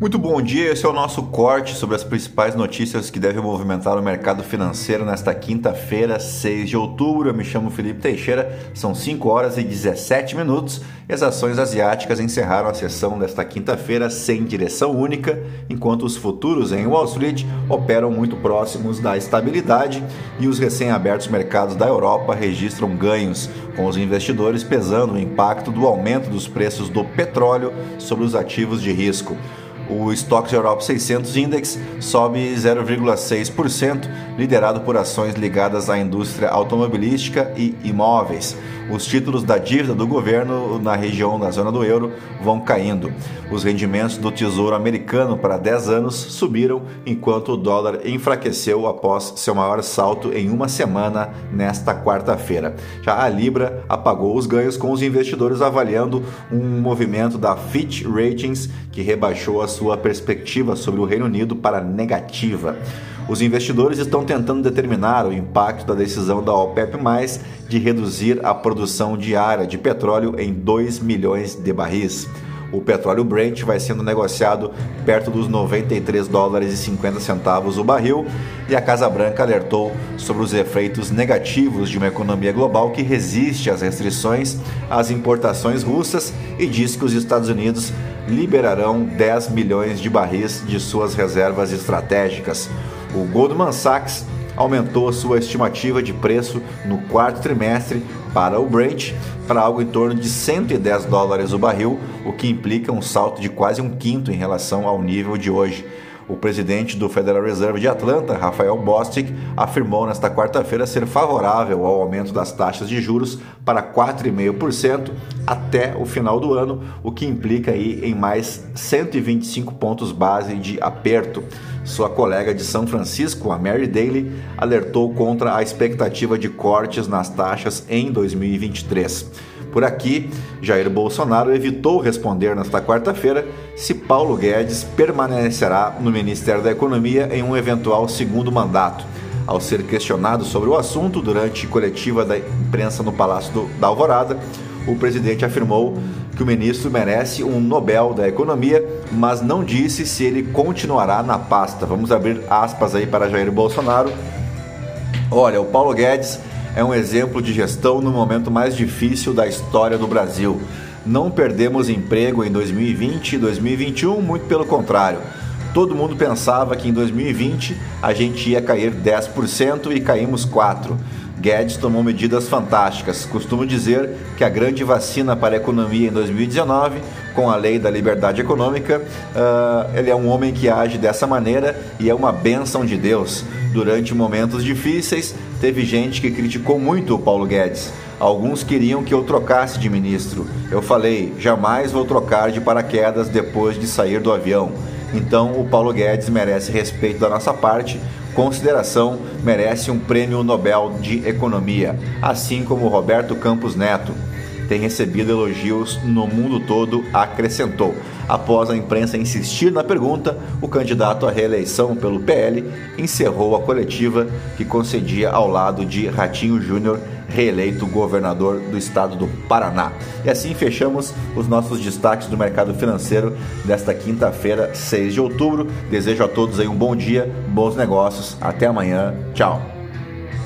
Muito bom dia, esse é o nosso corte sobre as principais notícias que devem movimentar o mercado financeiro nesta quinta-feira, 6 de outubro. Eu me chamo Felipe Teixeira, são 5 horas e 17 minutos e as ações asiáticas encerraram a sessão desta quinta-feira sem direção única, enquanto os futuros em Wall Street operam muito próximos da estabilidade e os recém-abertos mercados da Europa registram ganhos, com os investidores pesando o impacto do aumento dos preços do petróleo sobre os ativos de risco. O Stock Europe 600 Index sobe 0,6%, liderado por ações ligadas à indústria automobilística e imóveis os títulos da dívida do governo na região da zona do euro vão caindo. Os rendimentos do Tesouro Americano para 10 anos subiram, enquanto o dólar enfraqueceu após seu maior salto em uma semana nesta quarta-feira. Já a Libra apagou os ganhos com os investidores avaliando um movimento da Fitch Ratings que rebaixou a sua perspectiva sobre o Reino Unido para negativa. Os investidores estão tentando determinar o impacto da decisão da OPEP+, de reduzir a produção diária de petróleo em 2 milhões de barris. O petróleo Brent vai sendo negociado perto dos 93 dólares e 50 centavos o barril, e a Casa Branca alertou sobre os efeitos negativos de uma economia global que resiste às restrições às importações russas e diz que os Estados Unidos liberarão 10 milhões de barris de suas reservas estratégicas. O Goldman Sachs aumentou sua estimativa de preço no quarto trimestre para o Brent para algo em torno de 110 dólares o barril, o que implica um salto de quase um quinto em relação ao nível de hoje. O presidente do Federal Reserve de Atlanta, Rafael Bostic, afirmou nesta quarta-feira ser favorável ao aumento das taxas de juros para 4,5% até o final do ano, o que implica aí em mais 125 pontos base de aperto. Sua colega de São Francisco, a Mary Daly, alertou contra a expectativa de cortes nas taxas em 2023. Por aqui, Jair Bolsonaro evitou responder nesta quarta-feira se Paulo Guedes permanecerá no Ministério da Economia em um eventual segundo mandato. Ao ser questionado sobre o assunto durante coletiva da imprensa no Palácio do, da Alvorada, o presidente afirmou que o ministro merece um Nobel da Economia, mas não disse se ele continuará na pasta. Vamos abrir aspas aí para Jair Bolsonaro. Olha, o Paulo Guedes é um exemplo de gestão no momento mais difícil da história do Brasil. Não perdemos emprego em 2020 e 2021, muito pelo contrário. Todo mundo pensava que em 2020 a gente ia cair 10% e caímos 4%. Guedes tomou medidas fantásticas. Costumo dizer que a grande vacina para a economia em 2019, com a lei da liberdade econômica, uh, ele é um homem que age dessa maneira e é uma bênção de Deus. Durante momentos difíceis, teve gente que criticou muito o Paulo Guedes. Alguns queriam que eu trocasse de ministro. Eu falei: jamais vou trocar de paraquedas depois de sair do avião. Então, o Paulo Guedes merece respeito da nossa parte, consideração, merece um prêmio Nobel de Economia, assim como Roberto Campos Neto tem recebido elogios no mundo todo, acrescentou. Após a imprensa insistir na pergunta, o candidato à reeleição pelo PL encerrou a coletiva que concedia ao lado de Ratinho Júnior, reeleito governador do estado do Paraná. E assim fechamos os nossos destaques do mercado financeiro desta quinta-feira, 6 de outubro. Desejo a todos aí um bom dia, bons negócios. Até amanhã. Tchau.